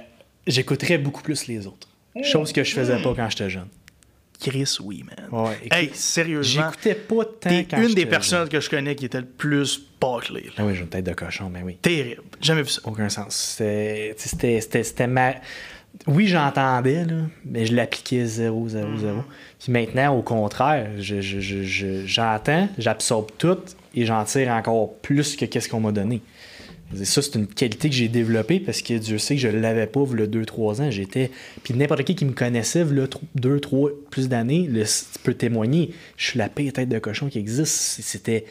j'écouterais beaucoup plus les autres. Chose que je faisais pas quand j'étais jeune. Chris, oui, man. Ouais, écoute, hey, sérieusement, J'écoutais pas tant t'es une des personnes que je connais qui était le plus bâclée. Ah oui, j'ai une tête de cochon, mais oui. Terrible. Jamais vu ça. Aucun sens. C'était- tu sais, C'était c'était- c'était ma. Oui, j'entendais, mais je l'appliquais 0, 0, 0. Puis maintenant, au contraire, je- je- je- je- j'entends, j'absorbe tout et j'en tire encore plus que qu'est-ce qu'on m'a donné. Ça, c'est une qualité que j'ai développée parce que Dieu sait que je ne l'avais pas le 2-3 ans. J'étais. Puis n'importe qui qui me connaissait, le 2, 3, plus d'années, le- tu peux témoigner. Je suis la pire tête de cochon qui existe. C'était.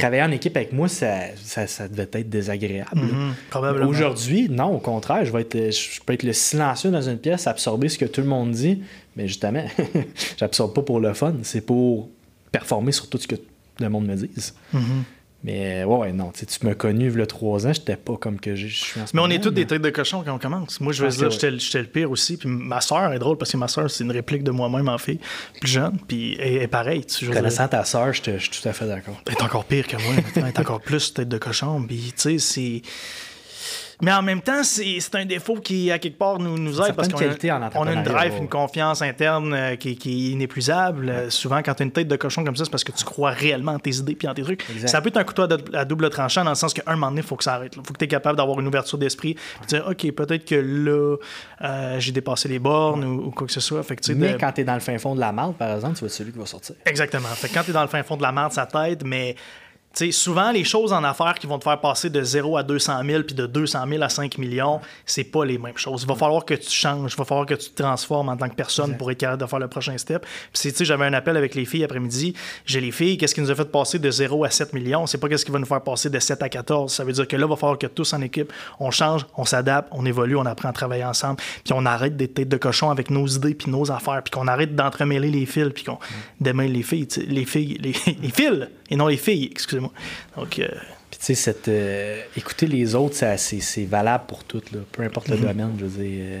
Travailler en équipe avec moi, ça, ça, ça devait être désagréable. Mhm. Aujourd'hui, non, au contraire, je vais être, je peux être le silencieux dans une pièce, absorber ce que tout le monde dit, mais justement, j'absorbe pas pour le fun, c'est pour performer sur tout ce que le monde me dise. Mhm. Mais ouais, ouais, non, tu m'as connu il y a trois ans, j'étais pas comme que je suis en ce Mais on est tous mais- des têtes de cochon quand on commence. Moi, je veux Parce dire, j'étais le pire aussi. Puis ma soeur est drôle parce que ma soeur, c'est une réplique de moi-même en fille, plus jeune. Puis elle est pareille. Connaissant ta sœur, je suis tout à fait d'accord. elle est encore pire que moi. Elle est encore plus tête de cochon. Puis, tu sais, c'est. Mais en même temps, c'est un défaut qui, à quelque part, nous, nous aide parce qu'on a, on a une drive, une confiance interne euh, qui, qui est inépuisable. Euh, Souvent, quand tu as une tête de cochon comme ça, c'est parce que tu crois réellement en tes idées puis en tes trucs. Exact. Ça peut être un couteau à, do- à double tranchant dans le sens qu'à un moment donné, il faut que ça arrête. Il faut que tu es capable d'avoir une ouverture d'esprit puis dire, OK, peut-être que là, euh, j'ai dépassé les bornes ou, ou quoi que ce soit. Fait que, tu sais, Mais de- quand t'es dans le fin fond de la malle, par exemple, tu vas être celui qui va sortir. Exactement. Fait que quand tu es dans le fin fond de la merde, ça t'aide, mais tu sais, souvent, les choses en affaires qui vont te faire passer de 0 à 200 000 puis de 200 000 à 5 millions, c'est pas les mêmes choses. Il va falloir que tu changes, il va falloir que tu te transformes en tant que personne pour être capable de faire le prochain step. Puis, c'est, tu sais, j'avais un appel avec les filles après-midi. J'ai les filles, qu'est-ce qui nous a fait passer de 0 à 7 millions? C'est pas qu'est-ce qui va nous faire passer de 7 à 14. Ça veut dire que là, il va falloir que tous en équipe, on change, on s'adapte, on évolue, on apprend à travailler ensemble, puis on arrête d'être tête de cochon avec nos idées puis nos affaires, puis qu'on arrête d'entremêler les fils, puis qu'on démêle les filles, les filles, les, les fils, et non les filles, excusez-moi. Donc, euh, Puis tu sais, cette, euh, écouter les autres, ça, c'est, c'est valable pour tout, là. peu importe le Mhm. domaine. Je veux dire, euh,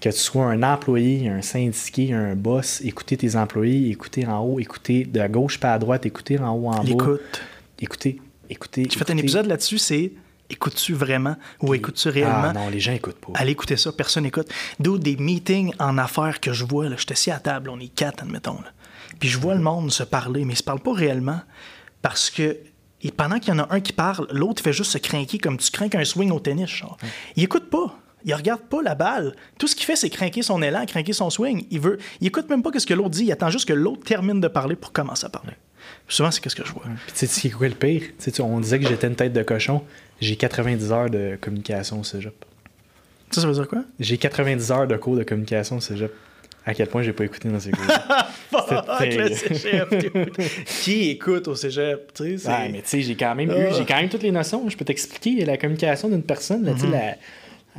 que tu sois un employé, un syndiqué, un boss, écouter tes employés, écouter en haut, écouter de gauche pas à droite, écouter en haut, en bas. l'écoute. Écouter, écouter. J'ai fait un épisode là-dessus, c'est écoutes-tu vraiment ou écoutes-tu réellement? Ah non, les gens écoutent pas. Allez écouter ça, personne n'écoute. D'où des meetings en affaires que je vois, là, j'étais assis à table, on est quatre, admettons. Là. Puis je vois le monde se parler, mais ils se parlent pas réellement parce que et pendant qu'il y en a un qui parle, l'autre fait juste se craquer comme tu crains un swing au tennis. Genre. Il écoute pas. Il regarde pas la balle. Tout ce qu'il fait, c'est craquer son élan, craquer son swing. Il veut, il écoute même pas ce que l'autre dit. Il attend juste que l'autre termine de parler pour commencer à parler. Souvent, c'est ce que je vois. Puis tu sais, ce qui est quoi le pire? On disait que j'étais une tête de cochon. J'ai 90 heures de communication au cégep. Ça, ça veut dire quoi? J'ai 90 heures de cours de communication au cégep. À quel point j'ai pas écouté dans ces. Qui écoute au cégep? Tu sais, c'est- Ouais, mais tu sais, j'ai quand même eu, j'ai quand même toutes les notions. Je peux t'expliquer la communication d'une personne. Là, tu sais, la-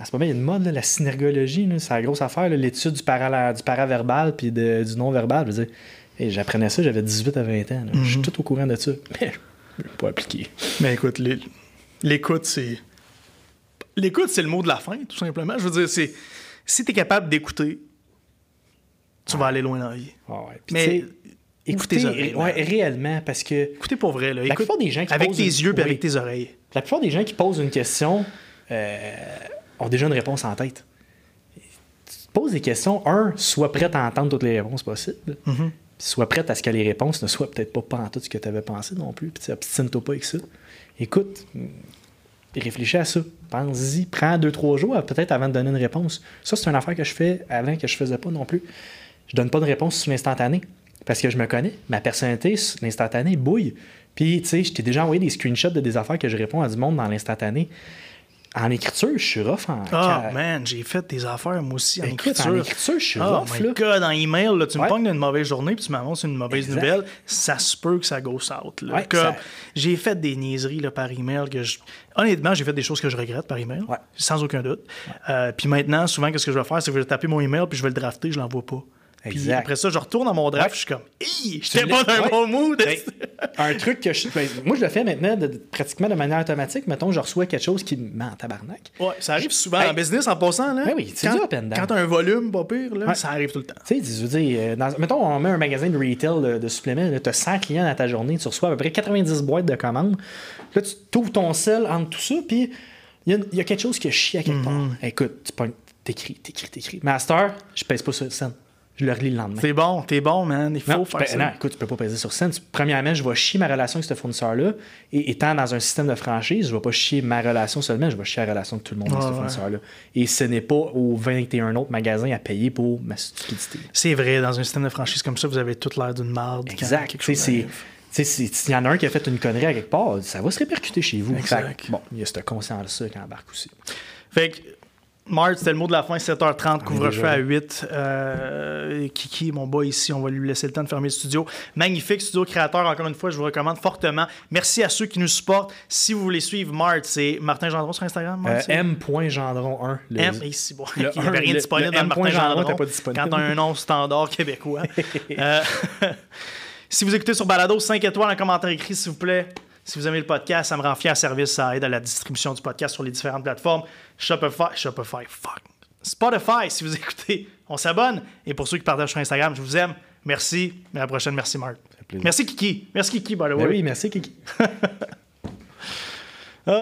en ce moment, il y a une mode, là, la synergologie, là, c'est la grosse affaire, l'étude du, para, du paraverbal puis de- du non-verbal. Je veux dire, hey, j'apprenais ça, j'avais 18 à 20 ans. Je suis tout au courant de ça. Mais je pas appliqué. Mais écoute, l'é- l'écoute, c'est. L'écoute, c'est le mot de la fin, tout simplement. Je veux dire, c'est. Si t'es capable d'écouter, tu vas aller loin dans la vie. Ouais. Mais. écoutez oreilles, ouais, réellement, parce que Écoutez pour vrai, là. La plupart des gens qui avec tes une- yeux et avec tes oreilles. la plupart des gens qui posent une question euh, ont déjà une réponse en tête. Tu te poses des questions, un, sois prête à entendre toutes les réponses possibles. Puis sois prête à ce que les réponses ne soient peut-être pas, pas en tout ce que tu avais pensé non plus. Puis tu obstine-toi pas avec ça. Écoute, mm, réfléchis à ça. Pense-y. Prends deux, trois jours euh, peut-être avant de donner une réponse. Ça, c'est une affaire que je fais avant que je faisais pas non plus. Je donne pas de réponse sur l'instantané. Parce que je me connais. Ma personnalité, l'instantané, bouille. Puis, tu sais, je t'ai déjà envoyé des screenshots de des affaires que je réponds à du monde dans l'instantané. En écriture, je suis rough en. Ca- man, j'ai fait des affaires, moi aussi, en Écoute, écriture. en écriture, je suis Oh rough, my là. god, en email, là, tu me pognes d'une mauvaise journée puis tu m'annonces une mauvaise Exact. nouvelle, ça se peut que ça go out. Ouais, ça- J'ai fait des niaiseries là, par email que je... Honnêtement, j'ai fait des choses que je regrette par email, Ouais. sans aucun doute. Euh, puis maintenant, souvent, qu'est-ce que je vais faire, c'est que je vais taper mon email puis je vais le drafter, je l'envoie pas. Puis après ça, je retourne dans mon draft, je suis comme, Hi, j'étais pas dans un ouais. bon mood. Ben, un truc que je. ben, moi, je le fais maintenant de- de- pratiquement de manière automatique. Mettons, je reçois quelque chose qui me met en tabarnak. Ouais, ça arrive souvent Hey. en business en passant. Là, Ben oui, c'est quand, down. Quand t'as un volume pas pire, là, Ouais. ça arrive tout le temps. Tu sais, je veux dire, euh, dans- mettons, on met un magasin de retail de, de suppléments, tu as 100 clients dans ta journée, tu reçois à peu près 90 boîtes de commandes. Là, tu t'ouvres ton sel entre tout ça, puis il y, a- il y a quelque chose qui a chié à quelque part. Écoute, tu t'écris, t'écris, t'écris. Master, je pèse pas sur le scène. Je le relis le lendemain. T'es bon, t'es bon, man. Il faut Non, faire ben, ça. non, écoute, tu peux pas peser sur scène. Premièrement, je vais chier ma relation avec ce fournisseur-là. Et étant dans un système de franchise, je vais pas chier ma relation seulement, je vais chier la relation de tout le monde avec ce fournisseur-là. Et ce n'est pas aux 21 autres magasins à payer pour ma stupidité. C'est vrai, dans un système de franchise comme ça, vous avez toute l'air d'une marde. Exact. c'est- c'est- S'il y en a un qui a fait une connerie à quelque part, ça va se répercuter chez vous. Exact. Fait bon, il y a cette conscience-là qui embarque aussi. Fait que, Mart, c'était le mot de la fin, 7h30, couvre-feu déjà à là. 8. Euh, Kiki, mon boy ici, on va lui laisser le temps de fermer le studio. Magnifique studio créateur, encore une fois, je vous recommande fortement. Merci à ceux qui nous supportent. Si vous voulez suivre Mart, c'est Martin Gendron sur Instagram. Euh, c'est- M.Gendron1. le- M, si bon, le il n'y avait rien le- disponible le dans. Martin Gendron Gendron pas disponible. quand on a un nom standard québécois. Euh, si vous écoutez sur Balado, 5 étoiles, un commentaire écrit, s'il vous plaît. Si vous aimez le podcast, ça me rend fier service, ça aide à la distribution du podcast sur les différentes plateformes. Shopify, Shopify, fuck. Spotify, si vous écoutez, on s'abonne. Et pour ceux qui partagent sur Instagram, je vous aime. Merci. À la prochaine. Merci, Marc. Merci, Kiki. Merci, Kiki, by the way. Ben oui, merci Kiki.